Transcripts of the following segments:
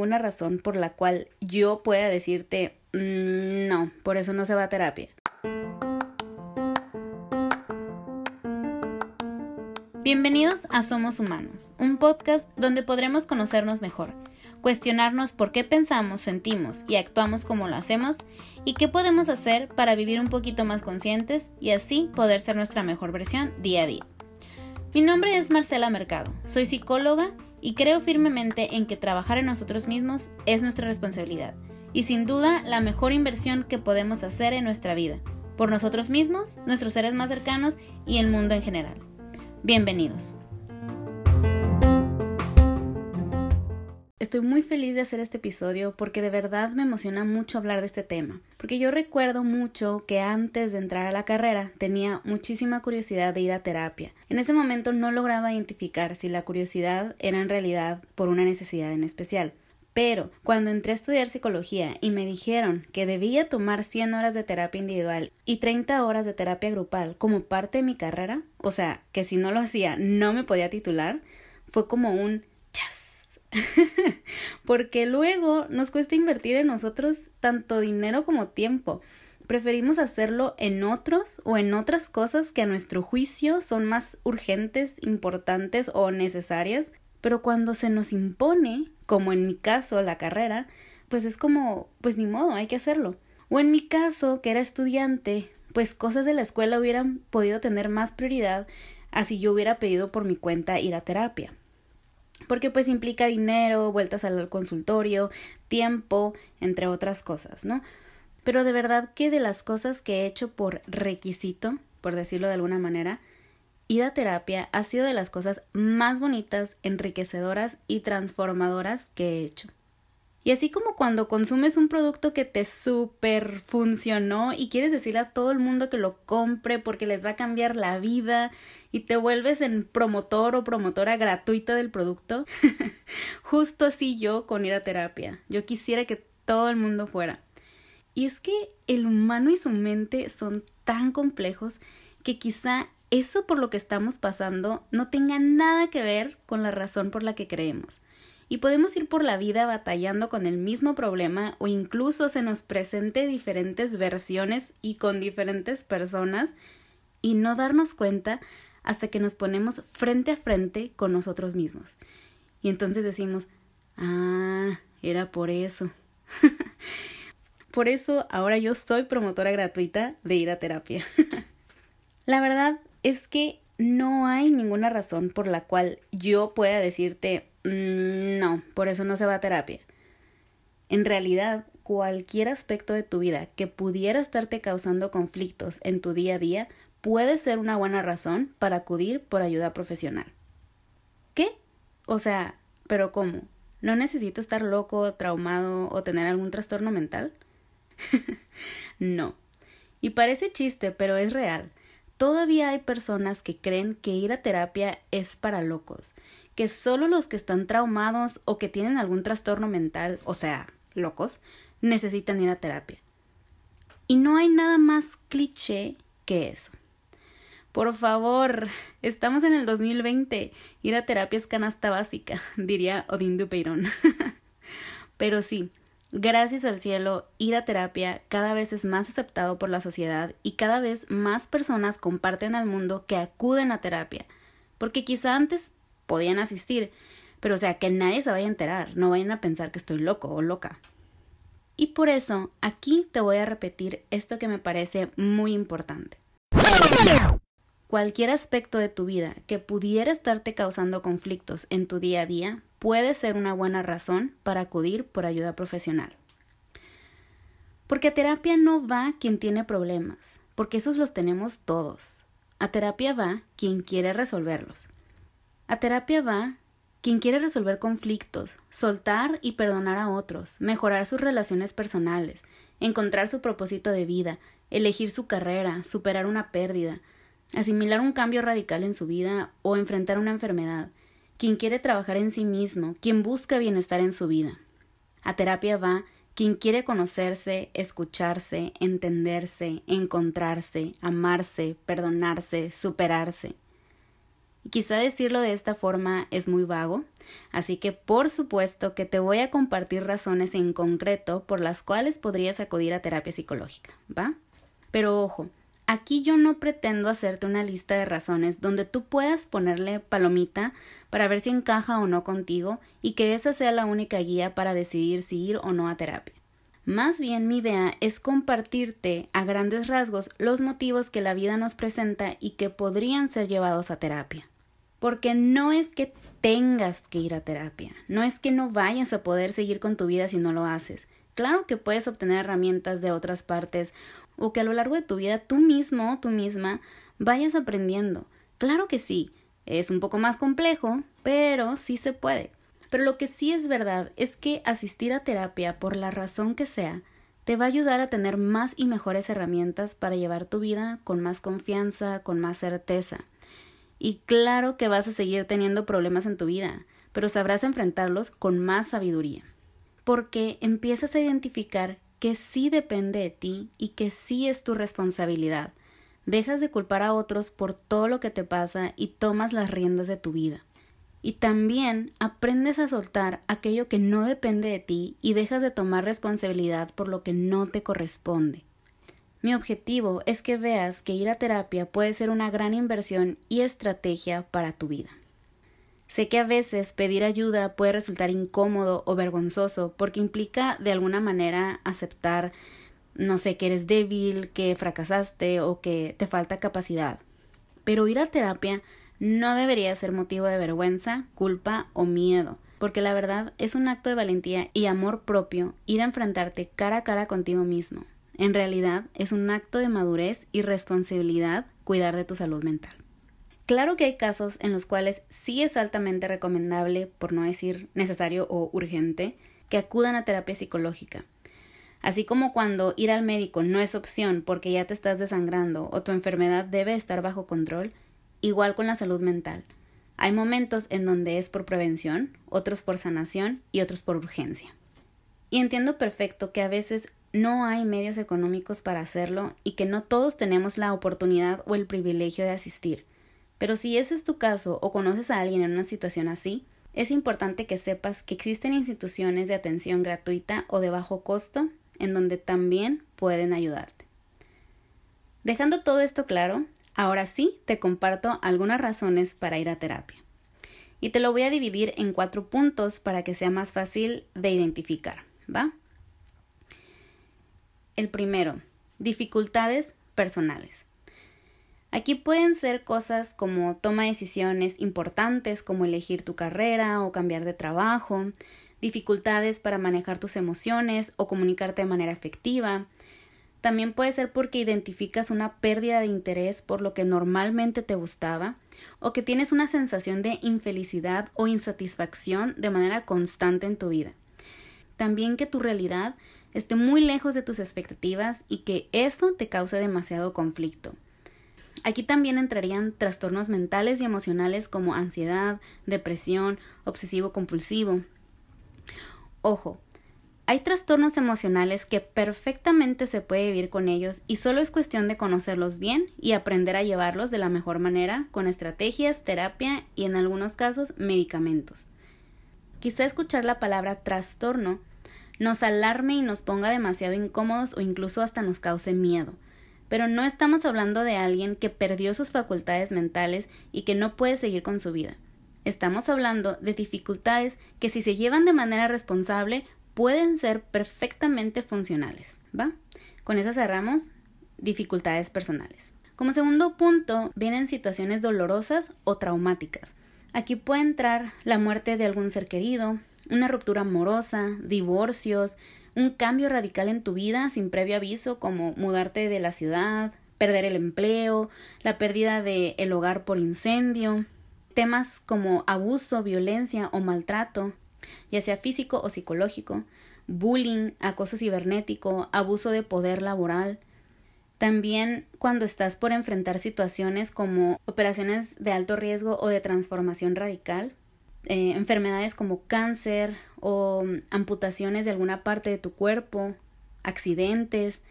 ninguna razón por la cual yo pueda decirte, mm, no, por eso no se va a terapia. Bienvenidos a Somos Humanos, un podcast donde podremos conocernos mejor, cuestionarnos por qué pensamos, sentimos y actuamos como lo hacemos y qué podemos hacer para vivir un poquito más conscientes y así poder ser nuestra mejor versión día a día. Mi nombre es Marcela Mercado, soy psicóloga y creo firmemente en que trabajar en nosotros mismos es nuestra responsabilidad y sin duda la mejor inversión que podemos hacer en nuestra vida, por nosotros mismos, nuestros seres más cercanos y el mundo en general. Bienvenidos. Estoy muy feliz de hacer este episodio porque de verdad me emociona mucho hablar de este tema, porque yo recuerdo mucho que antes de entrar a la carrera tenía muchísima curiosidad de ir a terapia. En ese momento no lograba identificar si la curiosidad era en realidad por una necesidad en especial. Pero cuando entré a estudiar psicología y me dijeron que debía tomar 100 horas de terapia individual y 30 horas de terapia grupal como parte de mi carrera, o sea, que si no lo hacía no me podía titular, fue como un. Porque luego nos cuesta invertir en nosotros tanto dinero como tiempo. Preferimos hacerlo en otros o en otras cosas que a nuestro juicio son más urgentes, importantes o necesarias pero cuando se nos impone, como en mi caso la carrera, pues es como, pues ni modo, hay que hacerlo. O en mi caso, que era estudiante, pues cosas de la escuela hubieran podido tener más prioridad así yo hubiera pedido por mi cuenta ir a terapia. Porque pues implica dinero, vueltas al consultorio, tiempo, entre otras cosas, ¿no? Pero de verdad que de las cosas que he hecho por requisito, por decirlo de alguna manera, ir a terapia ha sido de las cosas más bonitas, enriquecedoras y transformadoras que he hecho. Y así como cuando consumes un producto que te super funcionó y quieres decirle a todo el mundo que lo compre porque les va a cambiar la vida y te vuelves en promotor o promotora gratuita del producto, justo así yo con ir a terapia. Yo quisiera que todo el mundo fuera. Y es que el humano y su mente son tan complejos que quizá eso por lo que estamos pasando no tenga nada que ver con la razón por la que creemos. Y podemos ir por la vida batallando con el mismo problema o incluso se nos presente diferentes versiones y con diferentes personas y no darnos cuenta hasta que nos ponemos frente a frente con nosotros mismos. Y entonces decimos, ah, era por eso. por eso ahora yo soy promotora gratuita de ir a terapia. La verdad es que no hay ninguna razón por la cual yo pueda decirte no, por eso no se va a terapia. En realidad, cualquier aspecto de tu vida que pudiera estarte causando conflictos en tu día a día puede ser una buena razón para acudir por ayuda profesional. ¿Qué? O sea, ¿pero cómo? ¿No necesito estar loco, traumado o tener algún trastorno mental? no. Y parece chiste, pero es real. Todavía hay personas que creen que ir a terapia es para locos, que solo los que están traumados o que tienen algún trastorno mental, o sea, locos, necesitan ir a terapia. Y no hay nada más cliché que eso. Por favor, estamos en el 2020. Ir a terapia es canasta básica, diría Odín Dupeirón. Pero sí, Gracias al cielo, ir a terapia cada vez es más aceptado por la sociedad y cada vez más personas comparten al mundo que acuden a terapia, porque quizá antes podían asistir, pero o sea, que nadie se vaya a enterar, no vayan a pensar que estoy loco o loca. Y por eso, aquí te voy a repetir esto que me parece muy importante. Cualquier aspecto de tu vida que pudiera estarte causando conflictos en tu día a día puede ser una buena razón para acudir por ayuda profesional. Porque a terapia no va quien tiene problemas, porque esos los tenemos todos. A terapia va quien quiere resolverlos. A terapia va quien quiere resolver conflictos, soltar y perdonar a otros, mejorar sus relaciones personales, encontrar su propósito de vida, elegir su carrera, superar una pérdida, asimilar un cambio radical en su vida o enfrentar una enfermedad, quien quiere trabajar en sí mismo, quien busca bienestar en su vida. A terapia va quien quiere conocerse, escucharse, entenderse, encontrarse, amarse, perdonarse, superarse. Quizá decirlo de esta forma es muy vago, así que por supuesto que te voy a compartir razones en concreto por las cuales podrías acudir a terapia psicológica, ¿va? Pero ojo, aquí yo no pretendo hacerte una lista de razones donde tú puedas ponerle palomita para ver si encaja o no contigo y que esa sea la única guía para decidir si ir o no a terapia. Más bien mi idea es compartirte a grandes rasgos los motivos que la vida nos presenta y que podrían ser llevados a terapia. Porque no es que tengas que ir a terapia, no es que no vayas a poder seguir con tu vida si no lo haces. Claro que puedes obtener herramientas de otras partes o que a lo largo de tu vida tú mismo, tú misma, vayas aprendiendo. Claro que sí, es un poco más complejo, pero sí se puede. Pero lo que sí es verdad es que asistir a terapia, por la razón que sea, te va a ayudar a tener más y mejores herramientas para llevar tu vida con más confianza, con más certeza. Y claro que vas a seguir teniendo problemas en tu vida, pero sabrás enfrentarlos con más sabiduría. Porque empiezas a identificar que sí depende de ti y que sí es tu responsabilidad. Dejas de culpar a otros por todo lo que te pasa y tomas las riendas de tu vida. Y también aprendes a soltar aquello que no depende de ti y dejas de tomar responsabilidad por lo que no te corresponde. Mi objetivo es que veas que ir a terapia puede ser una gran inversión y estrategia para tu vida. Sé que a veces pedir ayuda puede resultar incómodo o vergonzoso porque implica de alguna manera aceptar, no sé, que eres débil, que fracasaste o que te falta capacidad. Pero ir a terapia no debería ser motivo de vergüenza, culpa o miedo, porque la verdad es un acto de valentía y amor propio ir a enfrentarte cara a cara contigo mismo. En realidad es un acto de madurez y responsabilidad cuidar de tu salud mental. Claro que hay casos en los cuales sí es altamente recomendable, por no decir necesario o urgente, que acudan a terapia psicológica. Así como cuando ir al médico no es opción porque ya te estás desangrando o tu enfermedad debe estar bajo control, igual con la salud mental. Hay momentos en donde es por prevención, otros por sanación y otros por urgencia. Y entiendo perfecto que a veces no hay medios económicos para hacerlo y que no todos tenemos la oportunidad o el privilegio de asistir. Pero si ese es tu caso o conoces a alguien en una situación así, es importante que sepas que existen instituciones de atención gratuita o de bajo costo en donde también pueden ayudarte. Dejando todo esto claro, ahora sí te comparto algunas razones para ir a terapia. Y te lo voy a dividir en cuatro puntos para que sea más fácil de identificar, ¿va? El primero, dificultades personales. Aquí pueden ser cosas como toma decisiones importantes como elegir tu carrera o cambiar de trabajo, dificultades para manejar tus emociones o comunicarte de manera efectiva. También puede ser porque identificas una pérdida de interés por lo que normalmente te gustaba o que tienes una sensación de infelicidad o insatisfacción de manera constante en tu vida. También que tu realidad esté muy lejos de tus expectativas y que eso te cause demasiado conflicto. Aquí también entrarían trastornos mentales y emocionales como ansiedad, depresión, obsesivo compulsivo. Ojo, hay trastornos emocionales que perfectamente se puede vivir con ellos y solo es cuestión de conocerlos bien y aprender a llevarlos de la mejor manera con estrategias, terapia y en algunos casos medicamentos. Quizá escuchar la palabra trastorno nos alarme y nos ponga demasiado incómodos o incluso hasta nos cause miedo. Pero no estamos hablando de alguien que perdió sus facultades mentales y que no puede seguir con su vida. Estamos hablando de dificultades que si se llevan de manera responsable pueden ser perfectamente funcionales. ¿Va? Con eso cerramos dificultades personales. Como segundo punto, vienen situaciones dolorosas o traumáticas. Aquí puede entrar la muerte de algún ser querido, una ruptura amorosa, divorcios, un cambio radical en tu vida sin previo aviso como mudarte de la ciudad, perder el empleo, la pérdida del el hogar por incendio, temas como abuso, violencia o maltrato, ya sea físico o psicológico, bullying, acoso cibernético, abuso de poder laboral. También cuando estás por enfrentar situaciones como operaciones de alto riesgo o de transformación radical, eh, enfermedades como cáncer o amputaciones de alguna parte de tu cuerpo, accidentes,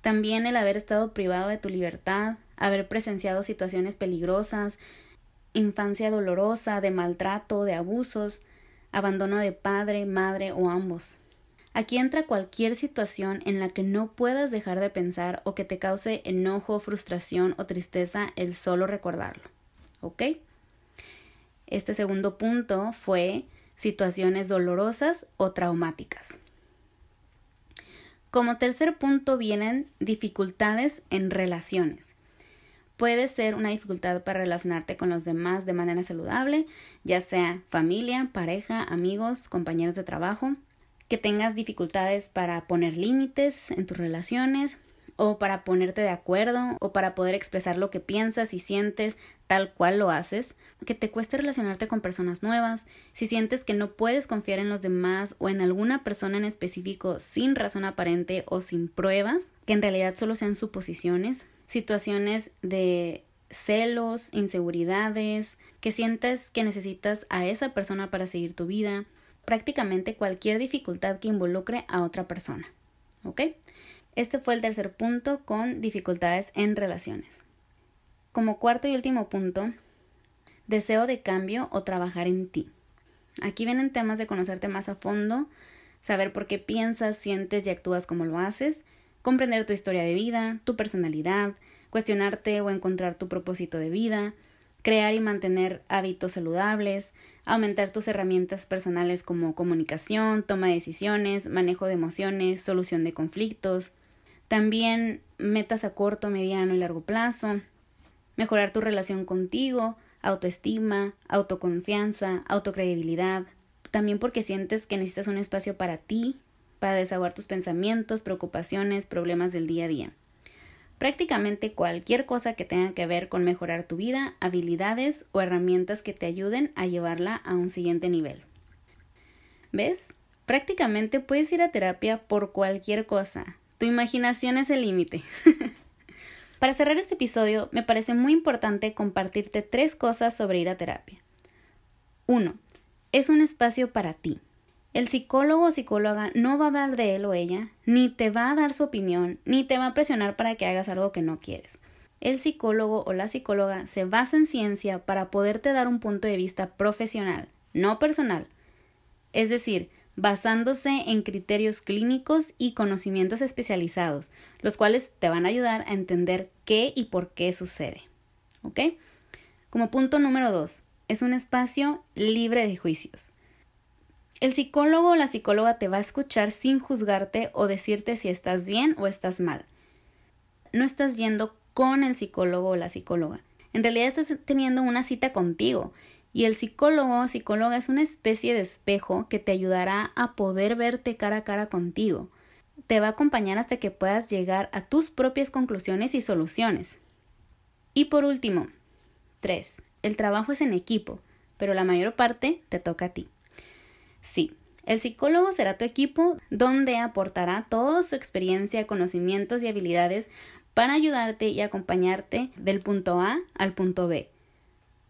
también el haber estado privado de tu libertad, haber presenciado situaciones peligrosas, infancia dolorosa, de maltrato, de abusos, abandono de padre, madre o ambos. Aquí entra cualquier situación en la que no puedas dejar de pensar o que te cause enojo, frustración o tristeza el solo recordarlo. ¿Ok? Este segundo punto fue situaciones dolorosas o traumáticas. Como tercer punto vienen dificultades en relaciones. Puede ser una dificultad para relacionarte con los demás de manera saludable, ya sea familia, pareja, amigos, compañeros de trabajo, que tengas dificultades para poner límites en tus relaciones, o para ponerte de acuerdo, o para poder expresar lo que piensas y sientes tal cual lo haces, que te cueste relacionarte con personas nuevas, si sientes que no puedes confiar en los demás o en alguna persona en específico sin razón aparente o sin pruebas, que en realidad solo sean suposiciones, situaciones de celos, inseguridades, que sientes que necesitas a esa persona para seguir tu vida, prácticamente cualquier dificultad que involucre a otra persona. ¿Ok? Este fue el tercer punto con dificultades en relaciones. Como cuarto y último punto, deseo de cambio o trabajar en ti. Aquí vienen temas de conocerte más a fondo, saber por qué piensas, sientes y actúas como lo haces, comprender tu historia de vida, tu personalidad, cuestionarte o encontrar tu propósito de vida, crear y mantener hábitos saludables, aumentar tus herramientas personales como comunicación, toma de decisiones, manejo de emociones, solución de conflictos, también metas a corto, mediano y largo plazo, mejorar tu relación contigo, autoestima, autoconfianza, autocredibilidad, también porque sientes que necesitas un espacio para ti, para desahogar tus pensamientos, preocupaciones, problemas del día a día. Prácticamente cualquier cosa que tenga que ver con mejorar tu vida, habilidades o herramientas que te ayuden a llevarla a un siguiente nivel. ¿Ves? Prácticamente puedes ir a terapia por cualquier cosa. Tu imaginación es el límite. Para cerrar este episodio, me parece muy importante compartirte tres cosas sobre ir a terapia. 1. Es un espacio para ti. El psicólogo o psicóloga no va a hablar de él o ella, ni te va a dar su opinión, ni te va a presionar para que hagas algo que no quieres. El psicólogo o la psicóloga se basa en ciencia para poderte dar un punto de vista profesional, no personal. Es decir, basándose en criterios clínicos y conocimientos especializados, los cuales te van a ayudar a entender qué y por qué sucede. ¿Ok? Como punto número dos, es un espacio libre de juicios. El psicólogo o la psicóloga te va a escuchar sin juzgarte o decirte si estás bien o estás mal. No estás yendo con el psicólogo o la psicóloga. En realidad estás teniendo una cita contigo y el psicólogo o psicóloga es una especie de espejo que te ayudará a poder verte cara a cara contigo. Te va a acompañar hasta que puedas llegar a tus propias conclusiones y soluciones. Y por último, 3. El trabajo es en equipo, pero la mayor parte te toca a ti. Sí, el psicólogo será tu equipo donde aportará toda su experiencia, conocimientos y habilidades para ayudarte y acompañarte del punto A al punto B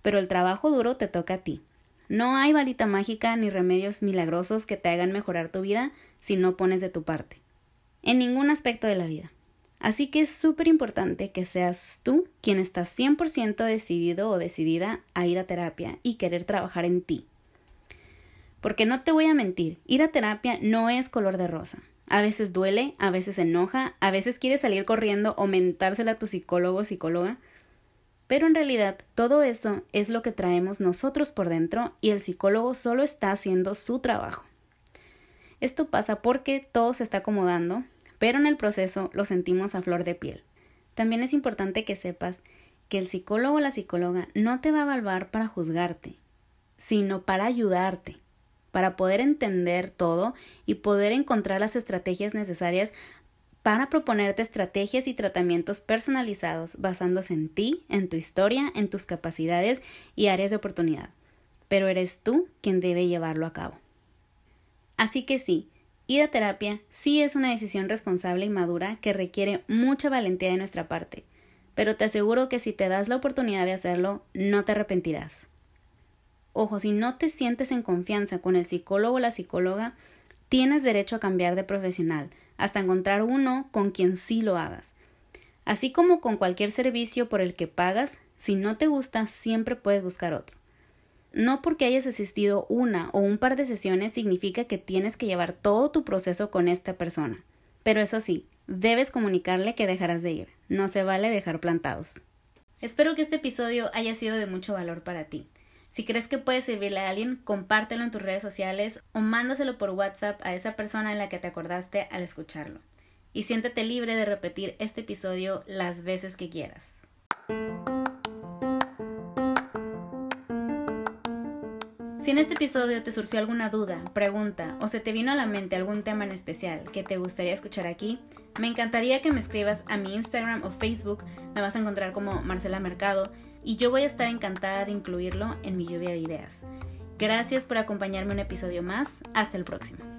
pero el trabajo duro te toca a ti. No hay varita mágica ni remedios milagrosos que te hagan mejorar tu vida si no pones de tu parte. En ningún aspecto de la vida. Así que es súper importante que seas tú quien estás 100% decidido o decidida a ir a terapia y querer trabajar en ti. Porque no te voy a mentir, ir a terapia no es color de rosa. A veces duele, a veces enoja, a veces quieres salir corriendo o mentársela a tu psicólogo o psicóloga, pero en realidad todo eso es lo que traemos nosotros por dentro y el psicólogo solo está haciendo su trabajo. Esto pasa porque todo se está acomodando, pero en el proceso lo sentimos a flor de piel. También es importante que sepas que el psicólogo o la psicóloga no te va a evaluar para juzgarte, sino para ayudarte, para poder entender todo y poder encontrar las estrategias necesarias para proponerte estrategias y tratamientos personalizados basándose en ti, en tu historia, en tus capacidades y áreas de oportunidad. Pero eres tú quien debe llevarlo a cabo. Así que sí, ir a terapia sí es una decisión responsable y madura que requiere mucha valentía de nuestra parte, pero te aseguro que si te das la oportunidad de hacerlo, no te arrepentirás. Ojo, si no te sientes en confianza con el psicólogo o la psicóloga, tienes derecho a cambiar de profesional, hasta encontrar uno con quien sí lo hagas. Así como con cualquier servicio por el que pagas, Si no te gusta, siempre puedes buscar otro. No porque hayas asistido una o un par de sesiones significa que tienes que llevar todo tu proceso con esta persona. Pero eso sí, debes comunicarle que dejarás de ir. No se vale dejar plantados. Espero que este episodio haya sido de mucho valor para ti. Si crees que puede servirle a alguien, compártelo en tus redes sociales o mándaselo por WhatsApp a esa persona en la que te acordaste al escucharlo. Y siéntete libre de repetir este episodio las veces que quieras. Si en este episodio te surgió alguna duda, pregunta o se te vino a la mente algún tema en especial que te gustaría escuchar aquí, me encantaría que me escribas a mi Instagram o Facebook, me vas a encontrar como Marcela Mercado y yo voy a estar encantada de incluirlo en mi lluvia de ideas. Gracias por acompañarme un episodio más, hasta el próximo.